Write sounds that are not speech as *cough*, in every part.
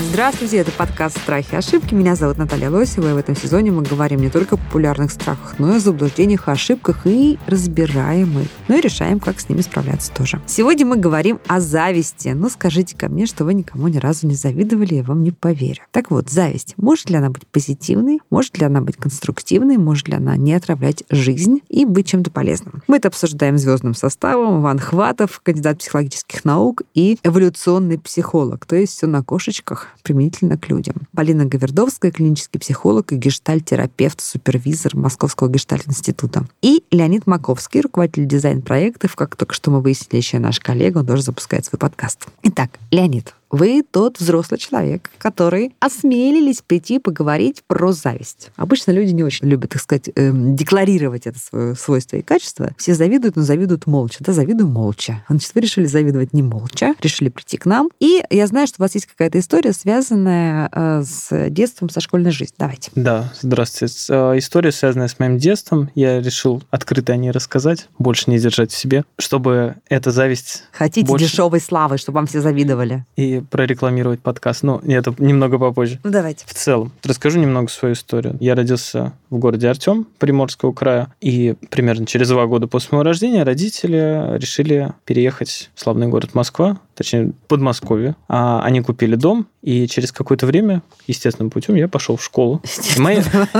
Здравствуйте, это подкаст «Страхи и ошибки». Меня зовут Наталья Лосева, и в этом сезоне мы говорим не только о популярных страхах, но и о заблуждениях, ошибках и разбираем их. Ну и решаем, как с ними справляться тоже. Сегодня мы говорим о зависти. Ну, скажите ко мне, что вы никому ни разу не завидовали, я вам не поверю. Так вот, зависть. Может ли она быть позитивной? Может ли она быть конструктивной? Может ли она не отравлять жизнь и быть чем-то полезным? Мы это обсуждаем звездным составом. Иван Хватов, кандидат психологических наук и эволюционный психолог. То есть все на кошечках применительно к людям. Полина Гавердовская, клинический психолог и гештальтерапевт, супервизор Московского гештальт-института. И Леонид Маковский, руководитель дизайн-проектов, как только что мы выяснили, еще наш коллега, он тоже запускает свой подкаст. Итак, Леонид, вы тот взрослый человек, который осмелились прийти поговорить про зависть. Обычно люди не очень любят, так сказать, эм, декларировать это свое свойство и качество. Все завидуют, но завидуют молча. Да, завидую молча. Значит, вы решили завидовать не молча, решили прийти к нам. И я знаю, что у вас есть какая-то история, связанная э, с детством, со школьной жизнью. Давайте. Да, здравствуйте. Э, история, связанная с моим детством. Я решил открыто о ней рассказать, больше не держать в себе, чтобы эта зависть... Хотите больше... дешевой славы, чтобы вам все завидовали? И прорекламировать подкаст. Ну, это немного попозже. Ну, давайте. В целом, расскажу немного свою историю. Я родился в городе Артем, Приморского края, и примерно через два года после моего рождения родители решили переехать в славный город Москва, точнее, Подмосковье. А они купили дом, и через какое-то время, естественным путем, я пошел в школу. Естественным,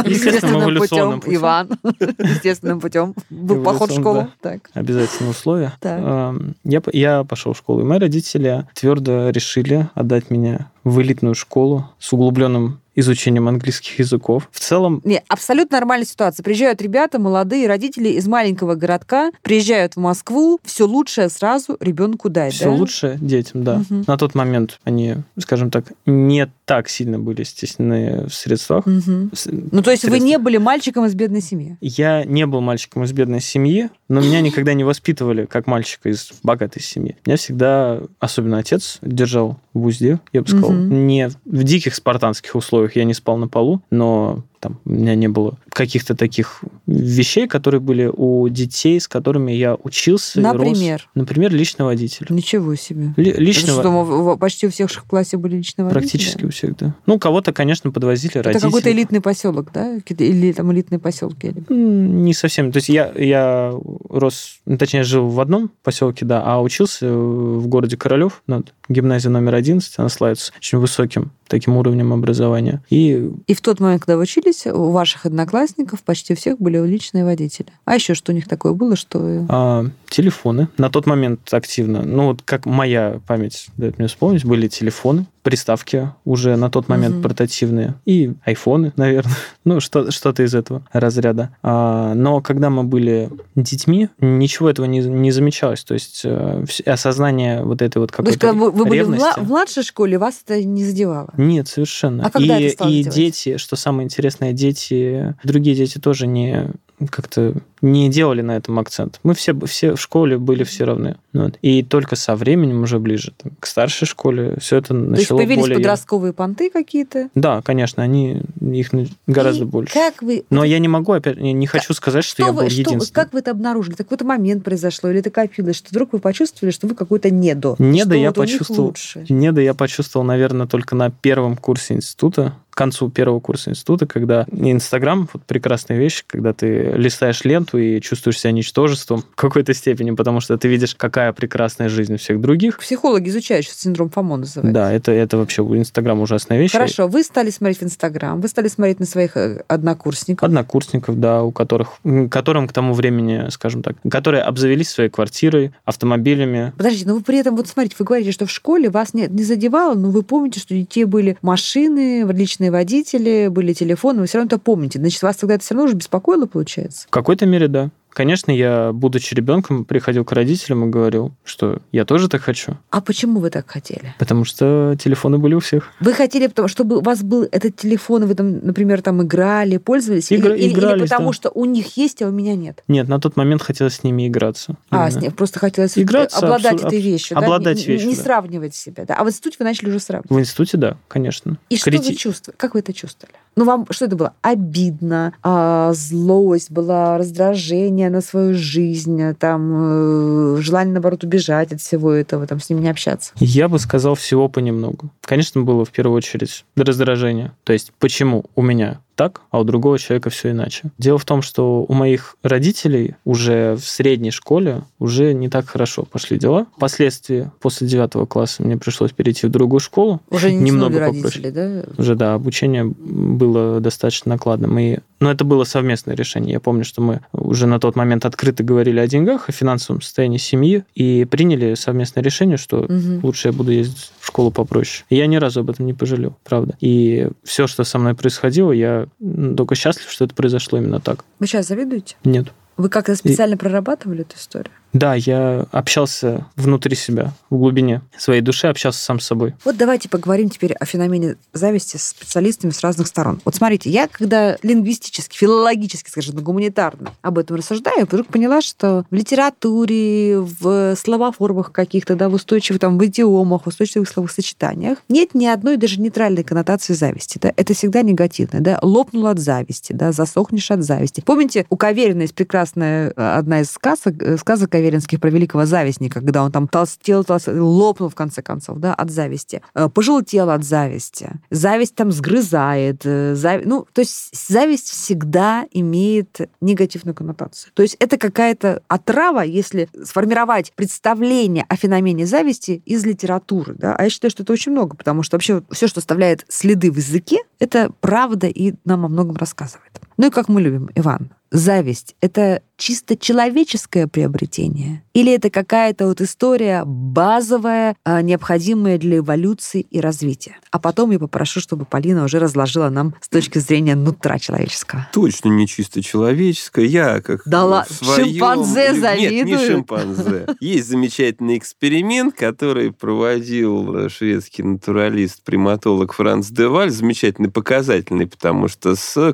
естественным эволюционным путем, Иван. Естественным путем. Был поход в школу. Да. Так. Обязательное условие. Так. Я, я пошел в школу, и мои родители твердо решили отдать меня в элитную школу с углубленным изучением английских языков. В целом... Не, абсолютно нормальная ситуация. Приезжают ребята, молодые родители из маленького городка, приезжают в Москву, все лучшее сразу ребенку дать, Все да? лучшее детям, да. Угу. На тот момент они, скажем так, не так сильно были стеснены в средствах. Угу. Ну, то есть Средств... вы не были мальчиком из бедной семьи? Я не был мальчиком из бедной семьи, но меня никогда не воспитывали как мальчика из богатой семьи. Меня всегда, особенно отец, держал в узде, я бы сказал, угу. не в диких спартанских условиях я не спал на полу, но там у меня не было каких-то таких вещей, которые были у детей, с которыми я учился. Например? Рос. Например, личный водитель. Ничего себе. Ли, личного... Это что, почти у всех в классе были личные водители? Практически у всех, да. Ну, кого-то, конечно, подвозили Это родители. какой-то элитный поселок, да? Или там элитные поселки? Не совсем. То есть я, я рос, ну, точнее, жил в одном поселке, да, а учился в городе Королев, над гимназия номер 11, она славится очень высоким таким уровнем образования. И... и в тот момент, когда вы учились, у ваших одноклассников почти всех были личные водители. А еще что у них такое было, что... А, телефоны. На тот момент активно. Ну, вот как моя память дает мне вспомнить, были телефоны, приставки уже на тот момент угу. портативные и айфоны, наверное. *laughs* ну, что, что-то из этого разряда. А, но когда мы были детьми, ничего этого не, не замечалось. То есть э, осознание вот этой вот какой-то То есть, когда вы, вы были в младшей школе, вас это не задевало? Нет, совершенно. А когда и, это стало и делать? дети, что самое интересное, дети, другие дети тоже не как-то не делали на этом акцент. Мы все, все в школе были все равны. Вот. И только со временем, уже ближе там, к старшей школе, все это начало То есть появились более... подростковые понты какие-то? Да, конечно, они их гораздо И больше. Как вы... Но я не могу, опять, не хочу сказать, что, что я вы, был что, единственным. Как вы это обнаружили? Какой-то момент произошло, или это копилось, что вдруг вы почувствовали, что вы какой-то недо? Недо что я вот почувствовал. Недо я почувствовал, наверное, только на первом курсе института, концу первого курса института, когда Инстаграм, вот прекрасная вещь, когда ты листаешь ленту и чувствуешь себя ничтожеством в какой-то степени, потому что ты видишь, какая прекрасная жизнь у всех других. Психологи изучают сейчас синдром ФОМО называется. Да, это, это вообще Инстаграм ужасная вещь. Хорошо, вы стали смотреть в Инстаграм, вы стали смотреть на своих э, однокурсников. Однокурсников, да, у которых, которым к тому времени, скажем так, которые обзавелись своей квартирой, автомобилями. Подождите, но вы при этом, вот смотрите, вы говорите, что в школе вас не, не задевало, но вы помните, что у детей были машины, личные водители, были телефоны, вы все равно это помните. Значит, вас тогда это все равно уже беспокоило, получается? В какой-то мере, да. Конечно, я, будучи ребенком, приходил к родителям и говорил, что я тоже так хочу. А почему вы так хотели? Потому что телефоны были у всех. Вы хотели, чтобы у вас был этот телефон, вы там, например, там играли, пользовались? Игра- или, или- или игрались, потому да. что у них есть, а у меня нет? Нет, на тот момент хотелось с ними играться. А, Именно. с ним просто хотелось Играться, обладать абсо- этой вещью, да? обладать Не- не, вещью, не да. сравнивать себя, да? А в институте вы начали уже сравнивать. В институте, да, конечно. И что Крити- вы чувствовали? Как вы это чувствовали? Ну, вам что это было? Обидно, а, злость была, раздражение на свою жизнь, а, там, э, желание, наоборот, убежать от всего этого, там, с ними не общаться. Я бы сказал всего понемногу. Конечно, было в первую очередь раздражение. То есть, почему у меня так, а у другого человека все иначе. Дело в том, что у моих родителей уже в средней школе уже не так хорошо пошли дела. Впоследствии, после девятого класса, мне пришлось перейти в другую школу. Уже не Немного попроще. да? Уже, да, обучение было достаточно накладным. И, но это было совместное решение. Я помню, что мы уже на тот момент открыто говорили о деньгах, о финансовом состоянии семьи и приняли совместное решение, что Мгм. лучше я буду ездить в школу попроще. И я ни разу об этом не пожалел, правда. И все, что со мной происходило, я только счастлив, что это произошло именно так. Вы сейчас завидуете? Нет. Вы как-то специально прорабатывали эту историю? Да, я общался внутри себя, в глубине своей души, общался сам с собой. Вот давайте поговорим теперь о феномене зависти с специалистами с разных сторон. Вот смотрите, я когда лингвистически, филологически, скажем, гуманитарно об этом рассуждаю, вдруг поняла, что в литературе, в словоформах каких-то, да, в устойчивых, там, в идиомах, в устойчивых словосочетаниях нет ни одной даже нейтральной коннотации зависти. Да? Это всегда негативное. Да? Лопнул от зависти, да, засохнешь от зависти. Помните, у Каверина есть прекрасная э, одна из сказок, э, сказок Каверинских про великого завистника, когда он там толстел, толстел, лопнул в конце концов, да, от зависти. Э, Пожелтел от зависти. Зависть там сгрызает. э, зави- Ну, то есть зависть всегда имеет негативную коннотацию. То есть это какая-то отрава, если сформировать представление о феномене зависти из литературы. Да? А я считаю, что это очень много, потому что вообще все, что оставляет следы в языке, это правда и нам о многом рассказывает. Ну и как мы любим, Иван, зависть — это чисто человеческое приобретение? Или это какая-то вот история базовая, а, необходимая для эволюции и развития? А потом я попрошу, чтобы Полина уже разложила нам с точки зрения нутра человеческого. Точно не чисто человеческое. Я как Да в своём- шимпанзе Нет, не завидую. шимпанзе. Есть замечательный эксперимент, который проводил э, шведский натуралист, приматолог Франц Деваль. Замечательный, показательный, потому что с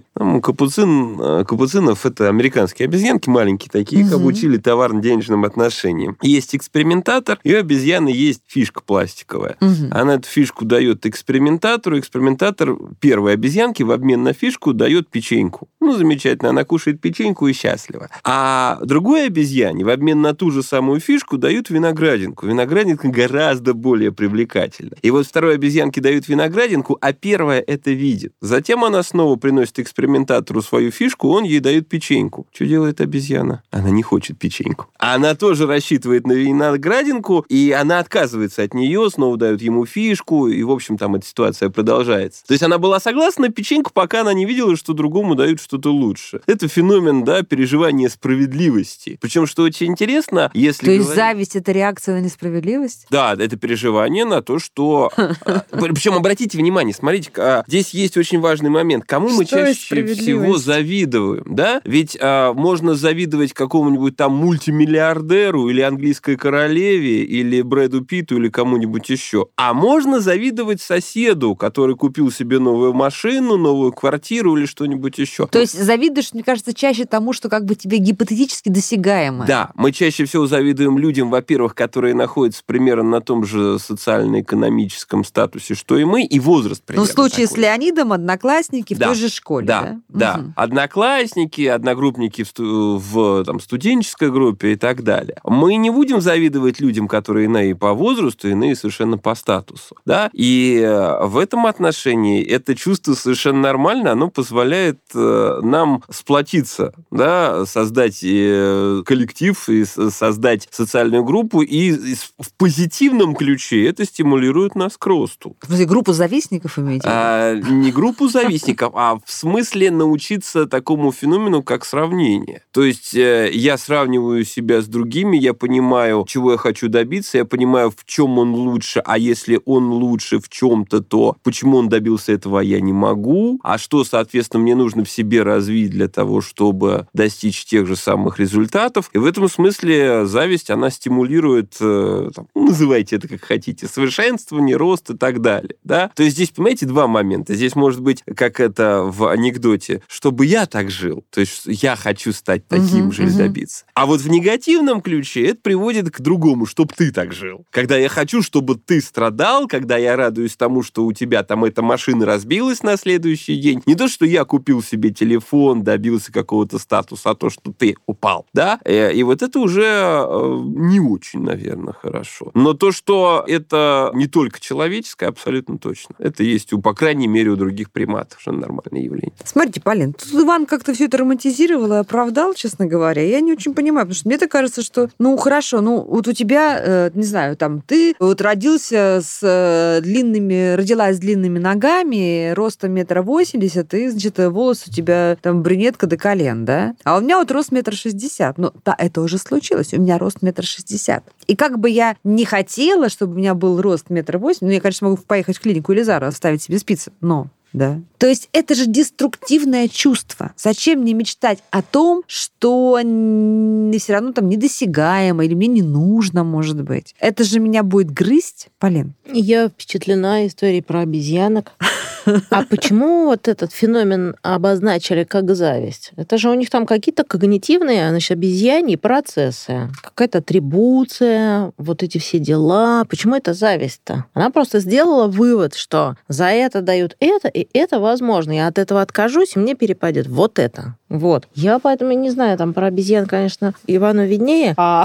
капуцинами. Ну, капуцин, э, капуцинов это американские обезьянки маленькие такие, их Мгм. обучили товарно-денежным отношениям. Есть экспериментатор, и у обезьяны есть фишка пластиковая. Мгм. Она эту фишку дает экспериментатору. Экспериментатор первой обезьянки в обмен на фишку дает печеньку. Ну, замечательно, она кушает печеньку и счастлива. А другой обезьяне в обмен на ту же самую фишку дают виноградинку. Виноградинка гораздо более привлекательна. И вот второй обезьянке дают виноградинку, а первая это видит. Затем она снова приносит экспериментатору свою фишку, он ей дает печеньку. Что делает обезьяна? Она не хочет печеньку. А Она тоже рассчитывает на виноградинку, и она отказывается от нее, снова дают ему фишку, и, в общем, там эта ситуация продолжается. То есть она была согласна на печеньку, пока она не видела, что другому дают что-то лучше. Это феномен, да, переживания справедливости. Причем, что очень интересно, если То есть говорить- зависть — это реакция на несправедливость? да, это переживание на то, что... *laughs* Причем обратите внимание, смотрите, а, здесь есть очень важный момент. Кому мы чаще всего завидуем, да? Ведь а, можно завидовать какому-нибудь там мультимиллиардеру или английской королеве, или Брэду Питту, или кому-нибудь еще. А можно завидовать соседу, который купил себе новую машину, новую квартиру или что-нибудь еще. То есть завидуешь, мне кажется, чаще тому, что как бы тебе гипотетически досягаемо. Да, мы чаще всего завидуем людям, во-первых, которые находятся примерно на том же социально-экономическом статусе, что и мы, и возраст Ну, примерно в случае с такой. Леонидом одноклассники в Да, той же школе, Да, да? да. Мгм. Одноклассники, одногруппники в, в, там, студенческой группе и так далее. Мы не будем завидовать людям, которые иные по возрасту, иные совершенно по статусу. Да? И э, в этом отношении это чувство совершенно нормально, оно позволяет э, нам сплотиться, да, создать э, коллектив и создать социальную группу, и, в позитивном ключе это стимулирует нас к росту. В смысле, группу завистников имеете? А, не группу завистников, а в смысле научиться такому феномену, как сравнение. То есть э, я сравниваю себя с другими, я понимаю, чего я хочу добиться, я понимаю, в чем он лучше, а если он лучше в чем-то, то почему он добился этого, я не могу, а что, соответственно, мне нужно в себе развить для того, чтобы достичь тех же самых результатов. И в этом смысле зависть, она стимулирует, э, там, называйте это как хотите, совершенствование, рост и так далее. Да? То есть здесь, понимаете, два момента. Здесь может быть, как это в анекдоте, чтобы я так жил, то есть я хочу стать таким Мгм, же или мгм. добиться. А вот в негативном ключе это приводит к другому, чтобы ты так жил. Когда я хочу, чтобы ты страдал, когда я радуюсь тому, что у тебя там эта машина разбилась на следующий день. Не то, что я купил себе телефон, добился какого-то статуса, а то, что ты упал. Да? Э, И вот это уже э, не очень, наверное, хорошо. Но то, что это не только человеческое, абсолютно точно. Это есть, у, по крайней мере, у других приматов, что нормальное явление. Смотрите, Полин, тут Иван как-то все это романтизировал и оправдал, честно говоря. Я не очень понимаю, потому что мне так кажется, что, ну, хорошо, ну, вот у тебя, э, не знаю, там, ты вот родился с длинными, родилась с длинными ногами, ростом метра восемьдесят, и, значит, волосы у тебя там брюнетка до колен, да? А у меня вот рост метр шестьдесят. Ну, да, это уже случилось, у меня рост метр шестьдесят. И как бы я не хотела, чтобы у меня был рост метр восемь, ну, я, конечно, могу поехать в клинику Елизара, оставить себе спицы, но да. То есть это же деструктивное чувство. Зачем мне мечтать о том, что все равно там недосягаемо или мне не нужно, может быть? Это же меня будет грызть, Полин. Я впечатлена историей про обезьянок. А почему вот этот феномен обозначили как зависть? Это же у них там какие-то когнитивные, значит, обезьяньи процессы. Какая-то атрибуция, вот эти все дела. Почему это зависть-то? Она просто сделала вывод, что за это дают это, и это возможно. Я от этого откажусь, и мне перепадет вот это. Вот. Я поэтому не знаю, там про обезьян, конечно, Ивану виднее. А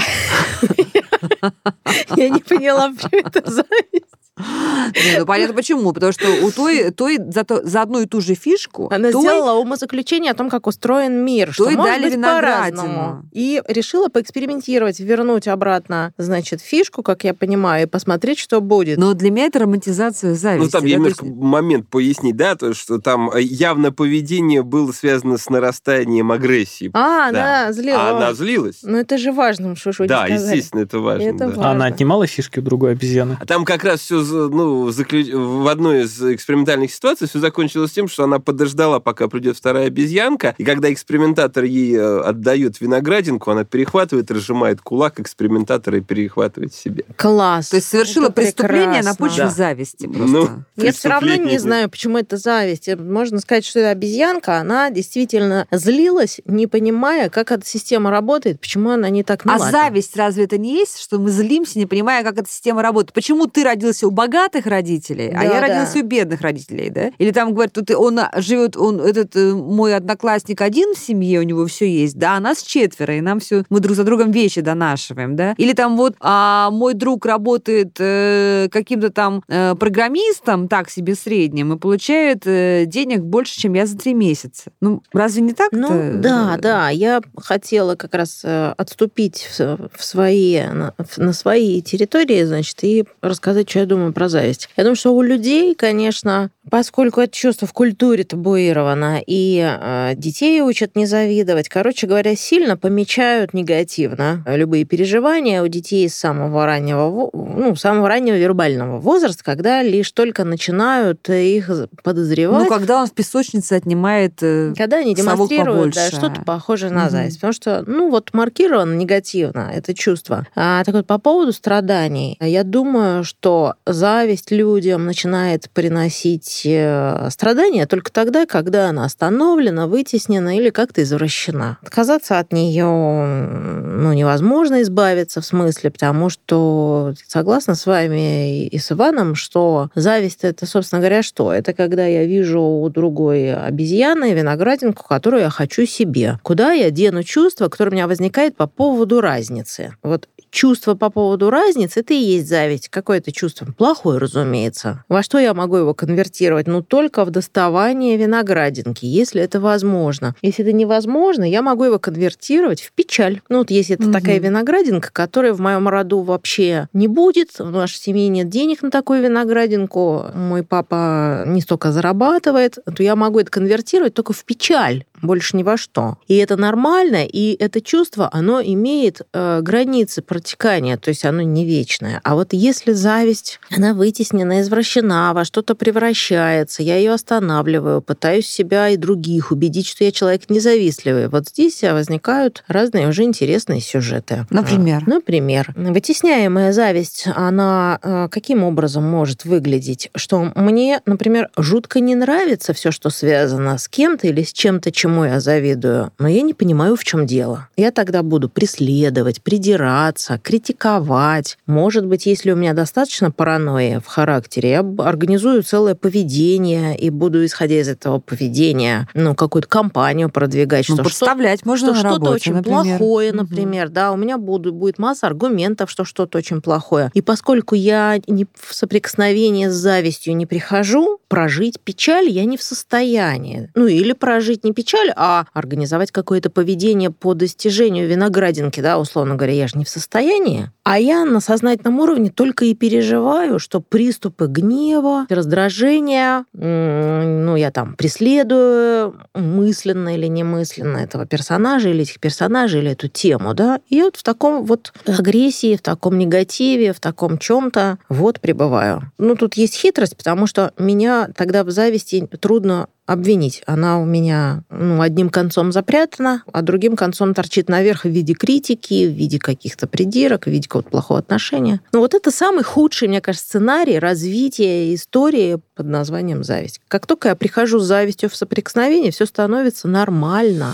*laughs* я не поняла, почему это зависть. Не, ну понятно почему. Потому что у той, той за, то- за одну и ту же фишку Она той- сделала умозаключение о том, как устроен мир, что То и может дали быть по-разному. И решила поэкспериментировать, вернуть обратно, значит, фишку, как я понимаю, и посмотреть, что будет. Но для меня это романтизация зависти. Ну, там да, я немножко есть- момент пояснить, да, то, что там э, явно поведение было связано с нарастанием агрессии. а, Да. она злила. А она злилась. Ну, это же важно, что Да, сказали. естественно, это важно. Это да. важно. А она отнимала фишки у другой обезьяны? А там как раз все, ну, заклю- в одной из экспериментальных ситуаций все закончилось тем, что она подождала, пока придет вторая обезьянка, и когда экспериментатор ей э, отдает виноградинку, она перехватывает, разжимает кулак экспериментатора и перехватывает себе. Класс. То есть совершила Это преступление на прекрасно. почве Да. зависти просто. Ну, Я все равно не знаю, почему это зависть. Можно сказать, что это обезьянка, она действительно злилась, не понимая, как эта система работает, почему она не так А мила. зависть разве это не есть, что мы злимся, не понимая, как эта система работает? Почему ты родился у богатых родителей, а Да, я да. родился у бедных родителей, да? Или там говорят, тут он живет, он этот э, мой одноклассник один в семье, у него все есть, да, а нас четверо, и нам все, мы друг за другом вещи донашиваем, да? Или там вот а, мой друг работает э, каким-то там э, программистом, так себе средним, и получает э, денег больше, чем я за три месяца. Ну, разве не так? Ну, да, да. Я хотела как раз э, отступить в, в свои, на, на свои территории, значит, и рассказать, что я думаю про зависть. Я думаю, что у людей, конечно, поскольку это чувство в культуре табуировано, и э, детей учат не завидовать, короче говоря, сильно помечают негативно любые переживания у детей с самого раннего, ну, самого раннего вербального возраста, когда лишь только начинают их подозревать. Ну, когда он в песочнице отнимает... э, Когда они демонстрируют да, что-то похожее на Мгм. зависть. Потому что, ну, вот маркировано негативно это чувство. А так вот, по поводу страданий, я думаю, что зависть людям начинает приносить э, страдания только тогда, когда она остановлена, вытеснена или как-то извращена. Отказаться от нее ну, невозможно избавиться в смысле, потому что согласна с вами и с Иваном, что зависть это, собственно говоря, что? Это когда я вижу у другой обезьяны виноградинку, которую я хочу себе. Куда я дену чувство, которое у меня возникает по поводу разницы? Вот чувство по поводу разницы, это и есть зависть. Какое это чувство? Плохой, разумеется. Во что я могу его конвертировать? Ну, только в доставание виноградинки, если это возможно. Если это невозможно, я могу его конвертировать в печаль. Ну, вот если это Мгм. такая виноградинка, которая в моем роду вообще не будет, в нашей семье нет денег на такую виноградинку, мой папа не столько зарабатывает, то я могу это конвертировать только в печаль, больше ни во что. И это нормально, и это чувство, оно имеет э, границы протекания, то есть оно не вечное. А вот если зависть, она вытеснена, извращена, во что-то превращается, я ее останавливаю, пытаюсь себя и других убедить, что я человек независтливый. Вот здесь возникают разные уже интересные сюжеты. Например? А, Например, вытесняемая зависть, она э, каким образом может выглядеть? Что мне, например, жутко не нравится все, что связано с кем-то или с чем-то, чему я завидую, но я не понимаю, в чем дело. Я тогда буду преследовать, придираться, критиковать. Может быть, если у меня достаточно паранойи в характере, я организую целое поведение и буду, исходя из этого поведения, ну, какую-то кампанию продвигать, Ну, что что подставлять можно что что-то очень например. плохое, например, да, у меня буду, будет масса аргументов, что что-то очень плохое. И поскольку я не в соприкосновение с завистью не прихожу, прожить печаль я не в состоянии. Ну, или прожить не печаль, а организовать какое-то поведение по достижению виноградинки, да, условно говоря, я же не в состоянии. А я на сознательном уровне только и переживаю, что приступы гнева, раздражения, ну, я там преследую мысленно или немысленно этого персонажа или этих персонажей, или эту тему, да, и вот в таком вот агрессии, в таком негативе, в таком чем-то вот пребываю. Ну, тут есть хитрость, потому что меня тогда в зависти трудно обвинить. Она у меня ну, одним концом запрятана, а другим концом торчит наверх в виде критики, в виде каких-то придирок, в виде какого-то плохого отношения. Но вот это самый худший, мне кажется, сценарий развития истории под названием «Зависть». Как только я прихожу с завистью в соприкосновение, все становится нормально.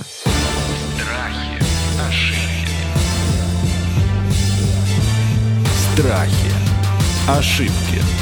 Страхи, ошибки, Страхи. Ошибки.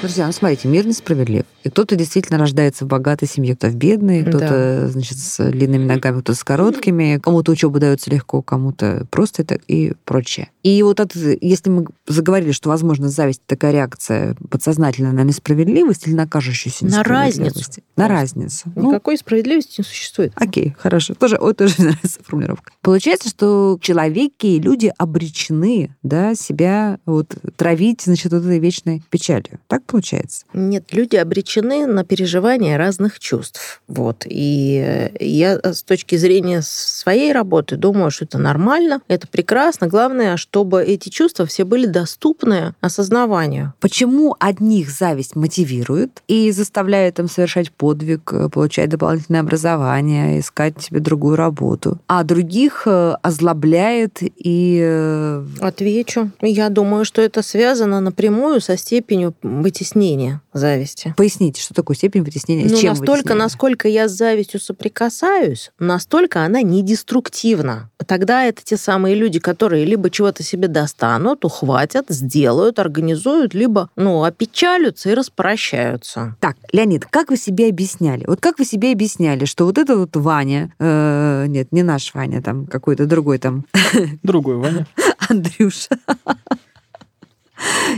Друзья, ну смотрите, мир несправедлив. И кто-то действительно рождается в богатой семье, кто-то в бедной, кто-то, значит, с длинными ногами, кто-то с короткими, кому-то учеба дается легко, кому-то просто это и прочее. И вот это, если мы заговорили, что, возможно, зависть такая реакция подсознательная на несправедливость или на кажущуюся На несправедливость? разницу. На разницу. Ну, Никакой справедливости не существует. Окей, хорошо. Тоже, ой, тоже *laughs* нравится формулировка. Получается, что человеки и люди обречены да, себя вот, травить значит, вот этой вечной печалью. Так получается? Нет, люди обречены на переживание разных чувств. Вот. И э, я с точки зрения своей работы думаю, что это нормально, это прекрасно. Главное, чтобы эти чувства все были доступны осознаванию. Почему одних зависть мотивирует и заставляет им совершать подвиг, э, получать дополнительное образование, искать себе другую работу, а других э, озлобляет и... Отвечу. Я думаю, что это связано напрямую со степенью вытеснения зависти. Поясните, что такое степень вытеснения? Ну, чем настолько, вытеснение? насколько я с завистью соприкасаюсь, настолько она не деструктивна. Тогда это те самые люди, которые либо чего-то себе достанут, ухватят, сделают, организуют, либо, ну, опечалятся и распрощаются. Так, Леонид, как вы себе объясняли? Вот как вы себе объясняли, что вот это вот Ваня, э, нет, не наш Ваня, там какой-то другой там Другой, Ваня. *laughs* Андрюша,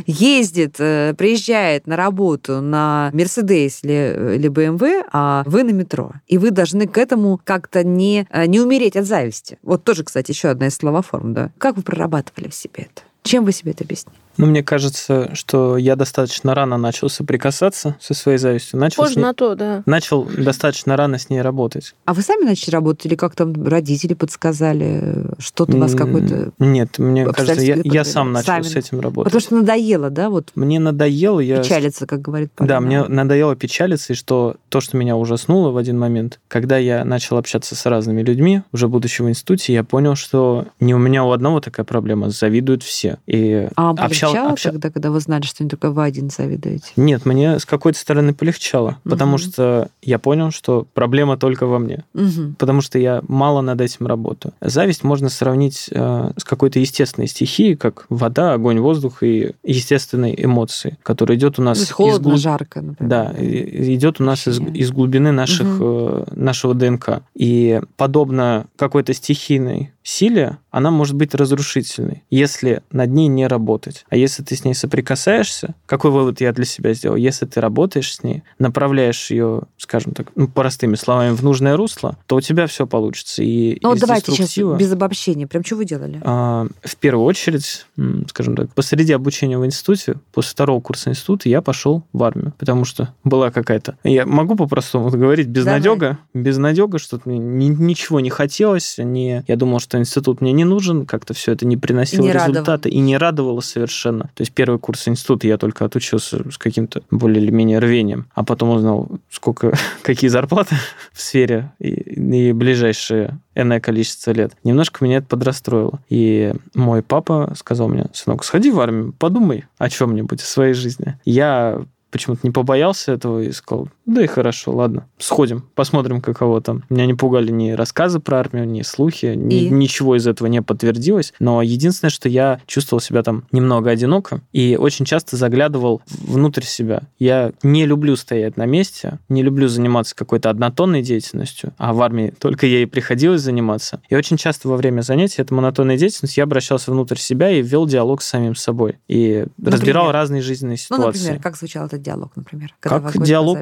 ездит, э, приезжает на работу на Мерседес или, или БМВ, а вы на метро. И вы должны к этому как-то не, э, не умереть от зависти. Вот тоже, кстати, еще одна из словоформ, да. Как вы прорабатывали в себе это? Чем вы себе это объяснили? Ну, мне кажется, что я достаточно рано начал соприкасаться со своей завистью. Начал, с Похоже ней- на то, да. начал достаточно рано с ней работать. А вы сами начали работать или как там родители подсказали? Что-то у вас какой-то... Нет, мне кажется, я, я сам начал сами. с этим работать. Потому что надоело, да, вот Мне надоело, я... печалиться, как говорит Полина. Да, мне надоело печалиться, и что то, что меня ужаснуло в один момент, когда я начал общаться с разными людьми, уже будучи в институте, я понял, что не у меня у одного такая проблема, завидуют все. И А вам общал- общал- тогда, когда вы знали, что не только вы один завидуете? Нет, мне с какой-то стороны полегчало, потому Мгм. что я понял, что проблема только во мне. Мгм. Потому что я мало над этим работаю. Зависть можно сравнить э, с какой-то естественной стихией, как вода, огонь, воздух и естественной эмоции, которая идет у нас То есть холодно, глуб- жарко, например. Да, идет у нас из, из глубины наших, Мгм. э, нашего ДНК. И подобно какой-то стихийной силе, она может быть разрушительной, если над ней не работать. А если ты с ней соприкасаешься, какой вывод я для себя сделал? Если ты работаешь с ней, направляешь ее, скажем так, ну, простыми словами, в нужное русло, то у тебя все получится. И Ну вот давайте сейчас без обобщения. Прям что вы делали? а, В первую очередь, скажем так, посреди обучения в институте, после второго курса института, я пошел в армию, потому что была какая-то... Я могу по-простому говорить, безнадега, безнадега, что ничего не хотелось, не... я думал, что институт мне не нужен, как-то все это не приносило не радовало. результата и не радовало совершенно. То есть первый курс института я только отучился с каким-то более или менее рвением, а потом узнал, сколько, *laughs* какие зарплаты *laughs* в сфере и, и ближайшие энное количество лет. Немножко меня это подрастроило. И мой папа сказал мне, сынок, сходи в армию, подумай о чем-нибудь в своей жизни. Я почему-то не побоялся этого и сказал, да и хорошо, ладно, сходим, посмотрим, каково там. Меня не пугали ни рассказы про армию, ни слухи, ни- ничего из этого не подтвердилось. Но единственное, что я чувствовал себя там немного одиноко и очень часто заглядывал внутрь себя. Я не люблю стоять на месте, не люблю заниматься какой-то однотонной деятельностью, а в армии только ей приходилось заниматься. И очень часто во время занятий этой монотонной деятельности я обращался внутрь себя и вел диалог с самим собой. И разбирал Например? разные жизненные Ну, ситуации. например, как звучал этот диалог, например? когда Как диалог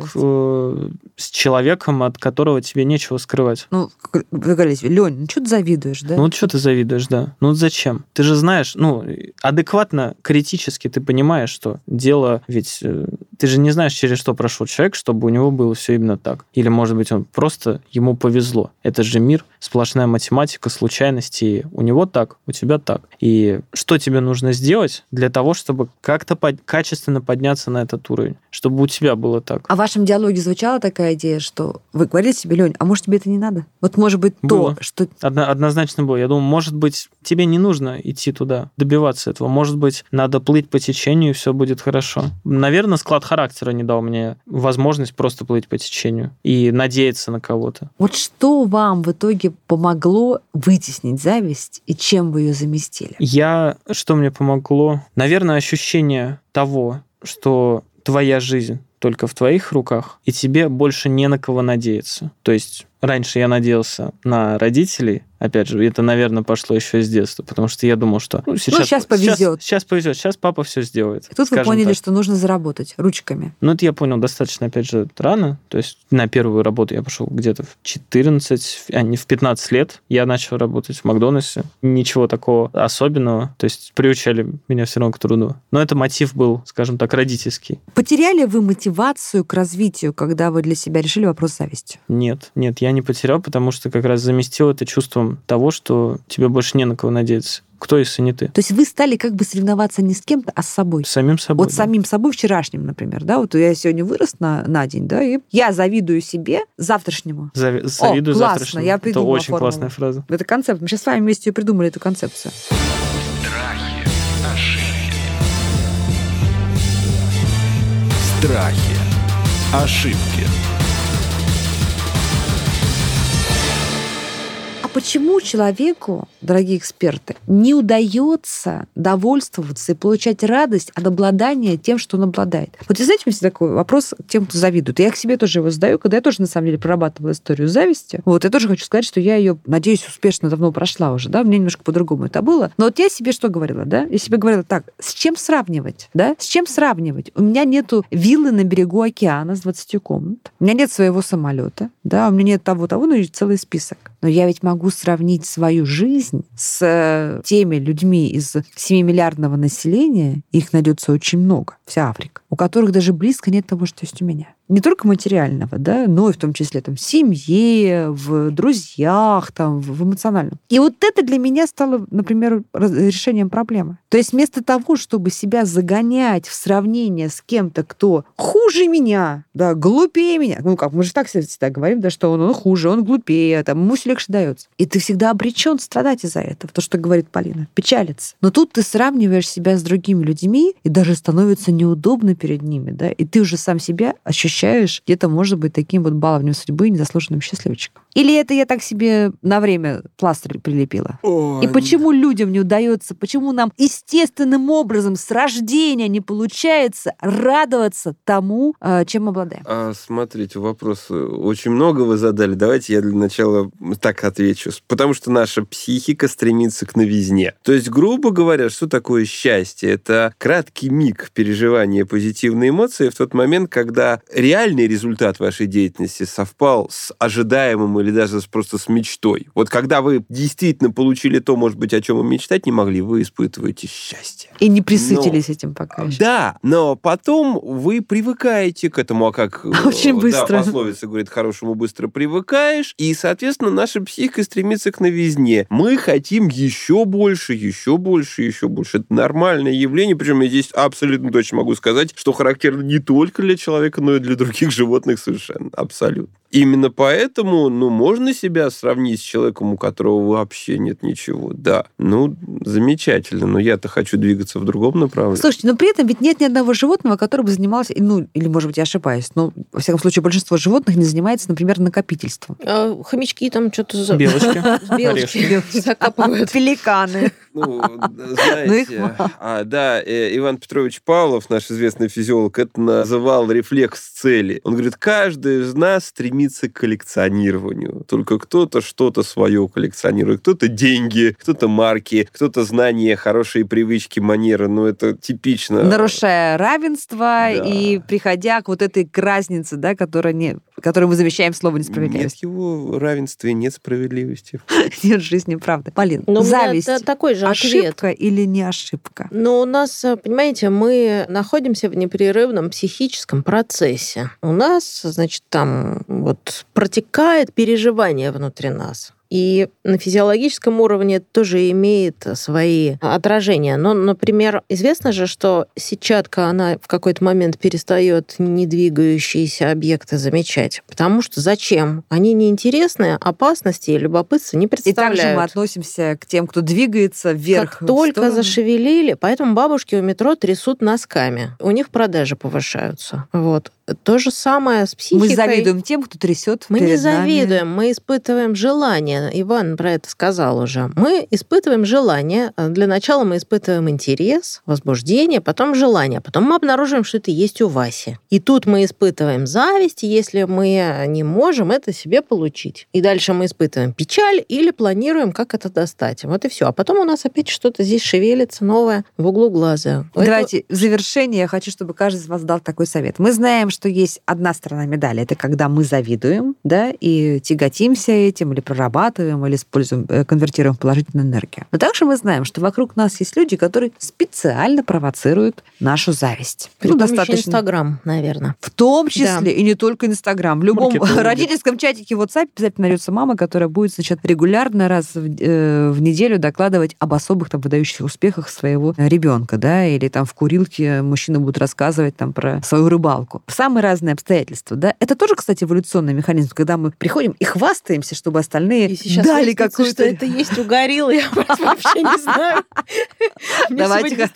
с человеком, от которого тебе нечего скрывать. Ну, вы говорите, Лень, ну что ты завидуешь, да? Ну вот что ты завидуешь, да? Ну вот зачем? Ты же знаешь, ну, адекватно, критически ты понимаешь, что дело ведь... э, Ты же не знаешь, через что прошел человек, чтобы у него было все именно так. Или, может быть, он просто ему повезло. Это же мир, сплошная математика, случайности. У него так, у тебя так. И что тебе нужно сделать для того, чтобы как-то под- качественно подняться на этот уровень? Чтобы у тебя было так. А в вашем диалоге звучала такая идея, что вы говорили себе, Лень, а может тебе это не надо? Вот может быть Было. то, что... Одно- однозначно было. Я думаю, может быть, тебе не нужно идти туда, добиваться этого. Может быть, надо плыть по течению, и все будет хорошо. Наверное, склад характера не дал мне возможность просто плыть по течению и надеяться на кого-то. Вот что вам в итоге помогло вытеснить зависть и чем вы ее заместили? Я, что мне помогло? Наверное, ощущение того, что твоя жизнь только в твоих руках, и тебе больше не на кого надеяться. То есть раньше я надеялся на родителей, опять же, это, наверное, пошло еще из детства, потому что я думал, что ну, сейчас, щас повезет. Сейчас, сейчас повезет, сейчас папа все сделает. И тут вы поняли, так. что нужно заработать ручками. Ну, это я понял достаточно, опять же, рано. То есть на первую работу я пошел где-то в 14, а не в 15 лет. Я начал работать в Макдональдсе. Ничего такого особенного. То есть приучали меня все равно к труду. Но это мотив был, скажем так, родительский. Потеряли вы мотивацию к развитию, когда вы для себя решили вопрос зависти? Нет, нет, я не потерял, потому что как раз заместил это чувством того, что тебе больше не на кого надеяться. Кто, если не ты? То есть вы стали как бы соревноваться не с кем-то, а с собой. С самим собой. Вот да. самим собой вчерашним, например, да, вот я сегодня вырос на, на день, да, и я завидую себе завтрашнему. Зави- Завидую классно, завтрашнему. я Это придумала очень формулу. классная фраза. Это концепт. Мы сейчас с вами вместе ее придумали, эту концепцию. Страхи, ошибки, Страхи. Ошибки. Почему человеку, дорогие эксперты, не удается довольствоваться и получать радость от обладания тем, что он обладает? Вот вы знаете, у меня такой вопрос тем, кто завидует. И Я к себе тоже его задаю, когда я тоже, на самом деле, прорабатывала историю зависти. Вот, я тоже хочу сказать, что я ее, надеюсь, успешно давно прошла уже, да, меня немножко по-другому это было. Но вот я себе что говорила, да? Я себе говорила, так, с чем сравнивать, да? С чем сравнивать? У меня нету виллы на берегу океана с 20 комнат, у меня нет своего самолета, да, у меня нет того-того, ну и целый список. Но я ведь могу сравнить свою жизнь с э, теми людьми из 7-миллиардного населения, их найдется очень много, вся Африка, у которых даже близко нет того, что есть у меня. Не только материального, да, но и в том числе там, в семье, в друзьях, там, в эмоциональном. И вот это для меня стало, например, решением проблемы. То есть вместо того, чтобы себя загонять в сравнение с кем-то, кто хуже меня, да, глупее меня, ну как, мы же так всегда говорим, да, что он, он хуже, он глупее, там, ему все легче дается. И ты всегда обречен страдать из-за этого, то, что говорит Полина, печалиться. Но тут ты сравниваешь себя с другими людьми, и даже становится неудобно перед ними, да, и ты уже сам себя ощущаешь ощущаешь где-то, может быть, таким вот баловнем судьбы, незаслуженным счастливчиком. Или это я так себе на время пластырь прилепила? Ой, И почему людям не удается, почему нам естественным образом с рождения не получается радоваться тому, э, чем обладаем? А, смотрите, вопрос очень много вы задали. Давайте я для начала так отвечу. Потому что наша психика стремится к новизне. То есть, грубо говоря, что такое счастье? Это краткий миг переживания позитивной эмоции в тот момент, когда реальный результат вашей деятельности совпал с ожидаемым или даже просто с мечтой. Вот когда вы действительно получили то, может быть, о чем вы мечтать не могли, вы испытываете счастье. И не присытились этим пока еще. Да, но потом вы привыкаете к этому, а как *laughs* э, Очень да, быстро. пословица говорит, хорошему быстро привыкаешь, и, соответственно, наша психика стремится к новизне. Мы хотим еще больше, еще больше, еще больше. Это нормальное явление, причем я здесь абсолютно точно могу сказать, что характерно не только для человека, но и для других животных совершенно, абсолютно. Именно поэтому, ну, можно себя сравнить с человеком, у которого вообще нет ничего. Да, ну, замечательно, но я-то хочу двигаться в другом направлении. Слушайте, но при этом ведь нет ни одного животного, которое бы занималось, ну, или, может быть, я ошибаюсь, но, во всяком случае, большинство животных не занимается, например, накопительством. А хомячки там что-то за... Белочки. *laughs* Белочки закапывают. Пеликаны. Ну, *laughs* Ну, знаете, а, да, э, Иван Петрович Павлов, наш известный физиолог, это называл рефлекс цели. Он говорит, каждый из нас стремится к коллекционированию. Только кто-то что-то свое коллекционирует. Кто-то деньги, кто-то марки, кто-то знания, хорошие привычки, манеры. Ну, это типично. Нарушая равенство Да. и приходя к вот этой к разнице, да, которая не, которую мы замещаем слово Нет несправедливость. его равенства и *laughs* нет справедливости. Нет жизни, правда. Полин, меня зависть. та- такой же ответ. Ошибка или не ошибка? Но у нас, э, понимаете, мы находимся в непрерывном психическом процессе. У нас, значит, там вот протекает переживание внутри нас. И на физиологическом уровне это тоже имеет свои отражения. Но, например, известно же, что сетчатка, она в какой-то момент перестает недвигающиеся объекты замечать. Потому что зачем? Они неинтересны, опасности и любопытства не И представляют. также мы относимся к тем, кто двигается вверх. Как только зашевелили, поэтому бабушки у метро трясут носками. У них продажи повышаются. Вот. То же самое с психикой. Мы завидуем тем, кто трясет Мы не перед нами. завидуем, мы испытываем желание. Иван про это сказал уже. Мы испытываем желание. Для начала мы испытываем интерес, возбуждение, потом желание. Потом мы обнаруживаем, что это есть у Васи. И тут мы испытываем зависть, если мы не можем это себе получить. И дальше мы испытываем печаль или планируем, как это достать. Вот и все. А потом у нас опять что-то здесь шевелится новое в углу глаза. Это- Давайте в завершение я хочу, чтобы каждый из вас дал такой совет. Мы знаем, что есть одна сторона медали. Это когда мы завидуем, да, и тяготимся этим, или прорабатываем, или используем, э, конвертируем в положительную энергию. Но также мы знаем, что вокруг нас есть люди, которые специально провоцируют нашу зависть. При Ну, достаточно. Инстаграм, наверное. В том числе, Да. и не только Инстаграм. В любом Маркетологи. *laughs* родительском чатике WhatsApp обязательно найдется мама, которая будет, значит, регулярно раз в, э, в неделю докладывать об особых там выдающихся успехах своего ребенка, да, или там в курилке мужчина будет рассказывать там про свою рыбалку. Самые разные обстоятельства, да. Это тоже, кстати, эволюционный механизм, когда мы приходим и хвастаемся, чтобы остальные сейчас дали какую-то... что это есть у гориллы, я просто вообще не знаю. Давайте.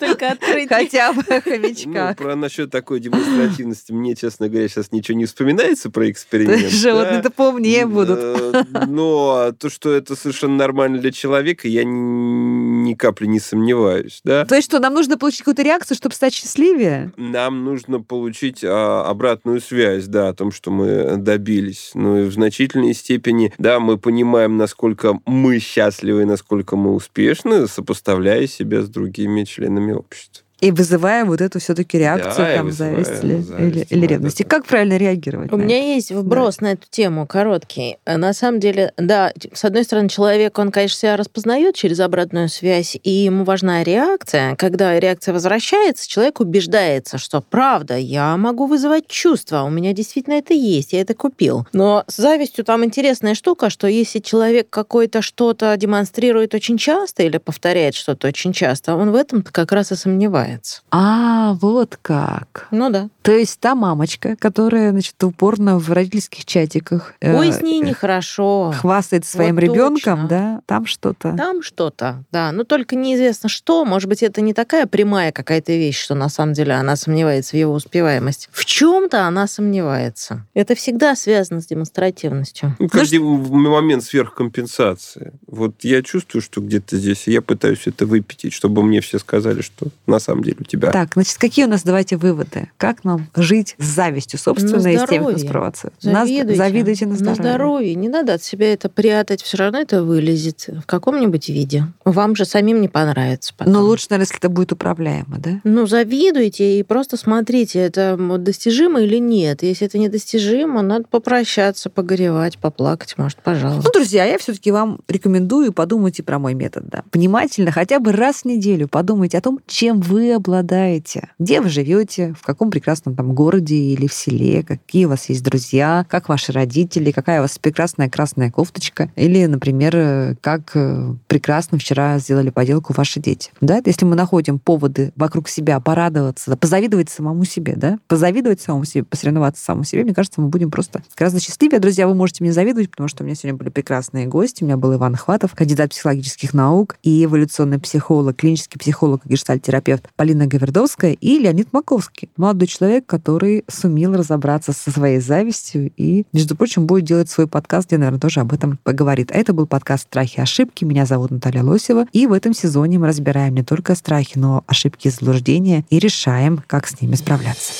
Хотя бы Ну, хомячка. про насчет такой демонстративности мне, честно говоря, сейчас ничего не вспоминается про эксперимент. *laughs* Животные-то да. поумнее будут. Э, Но то, что это совершенно нормально для человека, я ни ни капли не сомневаюсь. Да? То есть что, нам нужно получить какую-то реакцию, чтобы стать счастливее? Нам нужно получить а, обратную связь, да, о том, что мы добились. Ну и в значительной степени, да, мы понимаем, насколько мы счастливы, и насколько мы успешны, сопоставляя себя с другими членами общества. И вызывая вот эту все-таки реакцию, Да, там, вызывая зависть или, зависть, или, или да, ревность. И да, да. как правильно реагировать? У меня есть вброс на эту тему короткий. Э, На самом деле, да, с одной стороны, человек, он, конечно, себя распознает через обратную связь, и ему важна реакция. Когда реакция возвращается, человек убеждается, что правда, я могу вызывать чувства, у меня действительно это есть, я это купил. Но с завистью там интересная штука, что если человек какой-то что-то демонстрирует очень часто или повторяет что-то очень часто, он в этом как раз и сомневается. Начинается. А, вот как. Ну да. То есть та мамочка, которая, значит, упорно в родительских чатиках э, Ой, с ней нехорошо. хвастает своим Вот ребенком, точно. да, там что-то. Там что-то, да. Но только неизвестно что. Может быть, это не такая прямая какая-то вещь, что на самом деле она сомневается в его успеваемости. В чем-то она сомневается. Это всегда связано с демонстративностью. Ну, как в момент сверхкомпенсации. Вот я чувствую, что где-то здесь, и я пытаюсь это выпятить, чтобы мне все сказали, что на самом деле у тебя... Так, значит, какие у нас, давайте, выводы? Как нам жить с завистью собственной На и с тем, кто спровоцирует? Завидуйте. завидуйте на здоровье. На здоровье. Не надо от себя это прятать. Все равно это вылезет в каком-нибудь виде. Вам же самим не понравится потом. Но лучше, наверное, если это будет управляемо, да? Ну, завидуйте и просто смотрите, это достижимо или нет. Если это недостижимо, надо попрощаться, погоревать, поплакать, может, пожалуйста. Ну, друзья, я все-таки вам рекомендую подумать и про мой метод, да. Внимательно, хотя бы раз в неделю подумайте о том, чем вы обладаете, где вы живете, в каком прекрасном там городе или в селе, какие у вас есть друзья, как ваши родители, какая у вас прекрасная красная кофточка, или, например, как э, прекрасно вчера сделали поделку ваши дети. Да? Если мы находим поводы вокруг себя порадоваться, позавидовать самому себе, да, позавидовать самому себе, посоревноваться самому себе, мне кажется, мы будем просто гораздо счастливее. Друзья, вы можете мне завидовать, потому что у меня сегодня были прекрасные гости. У меня был Иван Хватов, кандидат психологических наук и эволюционный психолог, клинический психолог и гештальтерапевт Полина Гавердовская и Леонид Маковский, молодой человек, который сумел разобраться со своей завистью и, между прочим, будет делать свой подкаст, где, наверное, тоже об этом поговорит. А это был подкаст «Страхи и ошибки». Меня зовут Наталья Лосева. И в этом сезоне мы разбираем не только страхи, но ошибки и заблуждения и решаем, как с ними справляться.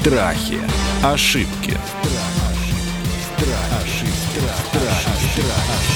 Страхи, ошибки, страх, ошибки, страхи. Страхи. Ошибки.